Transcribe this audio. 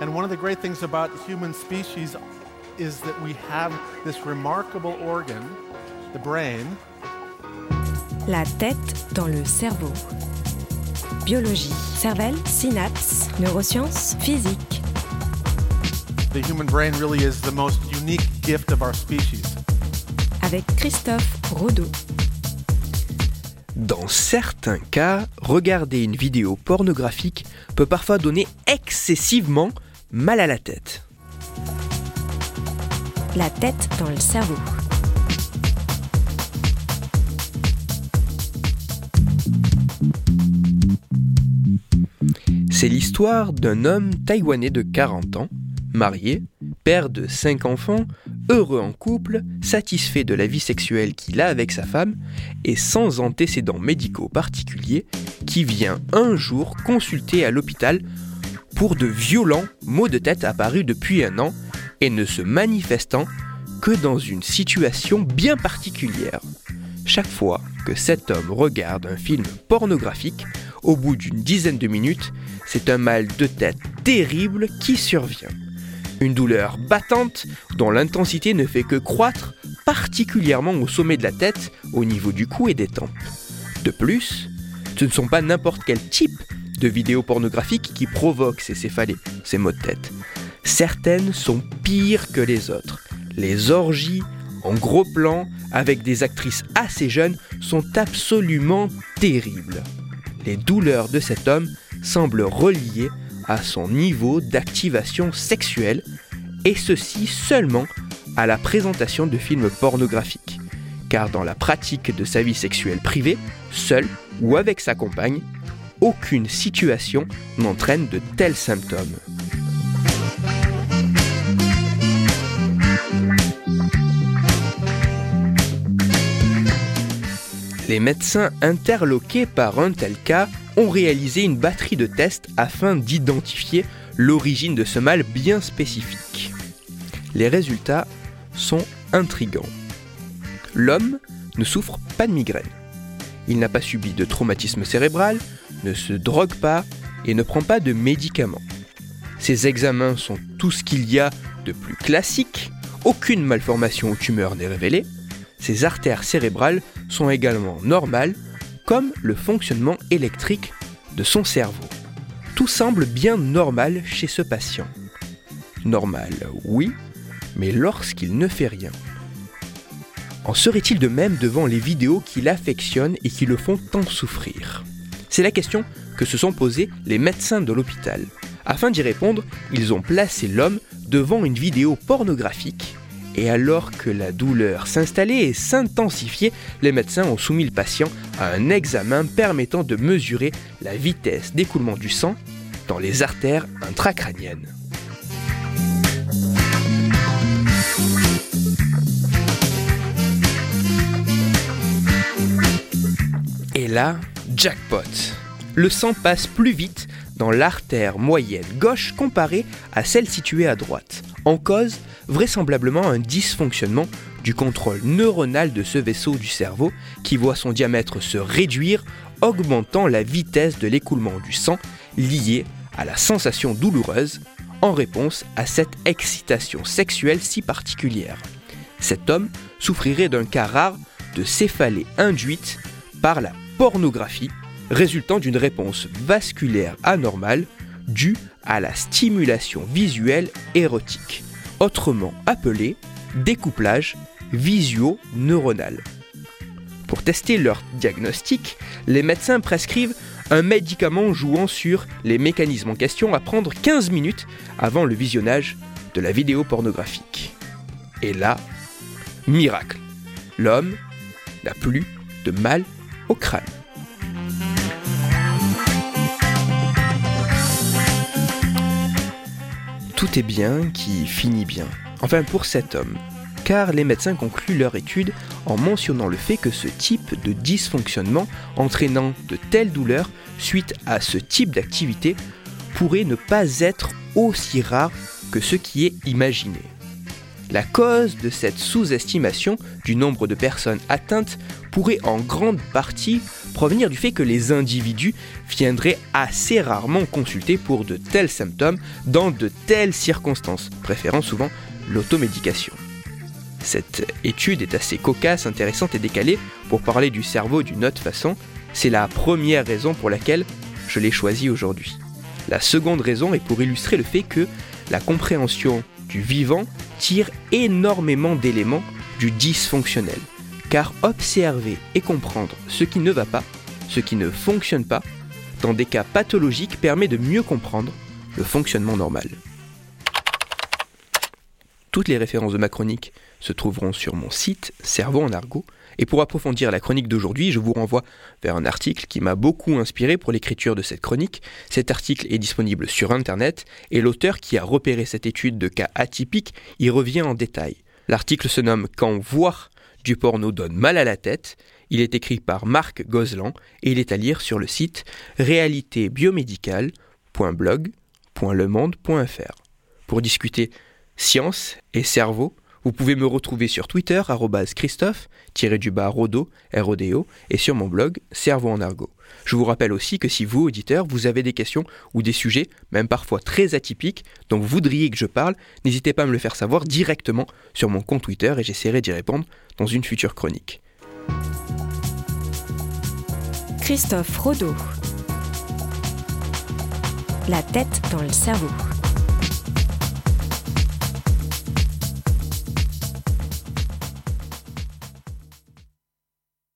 And one of the great things about human species is that we have this remarkable organ, the brain. La tête dans le cerveau. Biologie, cervelle, synapses, neurosciences, physique. The human brain really is the most unique gift of our species. Avec Christophe Rodeau. Dans certains cas, regarder une vidéo pornographique peut parfois donner excessivement mal à la tête. La tête dans le cerveau. C'est l'histoire d'un homme taïwanais de 40 ans, marié, père de 5 enfants, heureux en couple, satisfait de la vie sexuelle qu'il a avec sa femme et sans antécédents médicaux particuliers, qui vient un jour consulter à l'hôpital pour de violents maux de tête apparus depuis un an et ne se manifestant que dans une situation bien particulière. Chaque fois que cet homme regarde un film pornographique, au bout d'une dizaine de minutes, c'est un mal de tête terrible qui survient. Une douleur battante dont l'intensité ne fait que croître, particulièrement au sommet de la tête, au niveau du cou et des tempes. De plus, ce ne sont pas n'importe quel type de vidéos pornographiques qui provoquent ces céphalées, ces maux de tête. Certaines sont pires que les autres. Les orgies, en gros plan, avec des actrices assez jeunes, sont absolument terribles. Les douleurs de cet homme semblent reliées à son niveau d'activation sexuelle, et ceci seulement à la présentation de films pornographiques. Car dans la pratique de sa vie sexuelle privée, seul ou avec sa compagne, aucune situation n'entraîne de tels symptômes. Les médecins interloqués par un tel cas ont réalisé une batterie de tests afin d'identifier l'origine de ce mal bien spécifique. Les résultats sont intrigants. L'homme ne souffre pas de migraine. Il n'a pas subi de traumatisme cérébral, ne se drogue pas et ne prend pas de médicaments. Ses examens sont tout ce qu'il y a de plus classique, aucune malformation ou tumeur n'est révélée, ses artères cérébrales sont également normales, comme le fonctionnement électrique de son cerveau. Tout semble bien normal chez ce patient. Normal, oui, mais lorsqu'il ne fait rien. En serait-il de même devant les vidéos qu'il affectionne et qui le font tant souffrir? C'est la question que se sont posées les médecins de l'hôpital. Afin d'y répondre, ils ont placé l'homme devant une vidéo pornographique et alors que la douleur s'installait et s'intensifiait, les médecins ont soumis le patient à un examen permettant de mesurer la vitesse d'écoulement du sang dans les artères intracrâniennes. Et là, jackpot. Le sang passe plus vite dans l'artère moyenne gauche comparée à celle située à droite. En cause, vraisemblablement un dysfonctionnement du contrôle neuronal de ce vaisseau du cerveau qui voit son diamètre se réduire, augmentant la vitesse de l'écoulement du sang lié à la sensation douloureuse en réponse à cette excitation sexuelle si particulière. Cet homme souffrirait d'un cas rare de céphalée induite par la pornographie résultant d'une réponse vasculaire anormale due à la stimulation visuelle érotique, autrement appelée découplage visio-neuronal. Pour tester leur diagnostic, les médecins prescrivent un médicament jouant sur les mécanismes en question à prendre 15 minutes avant le visionnage de la vidéo pornographique. Et là, miracle, l'homme n'a plus de mal au crâne. Tout est bien qui finit bien. Enfin pour cet homme. Car les médecins concluent leur étude en mentionnant le fait que ce type de dysfonctionnement entraînant de telles douleurs suite à ce type d'activité pourrait ne pas être aussi rare que ce qui est imaginé. La cause de cette sous-estimation du nombre de personnes atteintes pourrait en grande partie provenir du fait que les individus viendraient assez rarement consulter pour de tels symptômes dans de telles circonstances, préférant souvent l'automédication. Cette étude est assez cocasse, intéressante et décalée pour parler du cerveau d'une autre façon. C'est la première raison pour laquelle je l'ai choisie aujourd'hui. La seconde raison est pour illustrer le fait que la compréhension du vivant tire énormément d'éléments du dysfonctionnel. Car observer et comprendre ce qui ne va pas, ce qui ne fonctionne pas, dans des cas pathologiques permet de mieux comprendre le fonctionnement normal. Toutes les références de ma chronique se trouveront sur mon site Cerveau en argot. Et pour approfondir la chronique d'aujourd'hui, je vous renvoie vers un article qui m'a beaucoup inspiré pour l'écriture de cette chronique. Cet article est disponible sur Internet et l'auteur qui a repéré cette étude de cas atypiques y revient en détail. L'article se nomme Quand voir du porno donne mal à la tête. Il est écrit par Marc Gozlan et il est à lire sur le site réalitébiomedicale.blog.lemonde.fr. Pour discuter science et cerveau, vous pouvez me retrouver sur Twitter, Christophe-Rodo, R-O-D-O, et sur mon blog, Cerveau en argot. Je vous rappelle aussi que si vous, auditeurs, vous avez des questions ou des sujets, même parfois très atypiques, dont vous voudriez que je parle, n'hésitez pas à me le faire savoir directement sur mon compte Twitter et j'essaierai d'y répondre dans une future chronique. Christophe Rodeau. La tête dans le cerveau.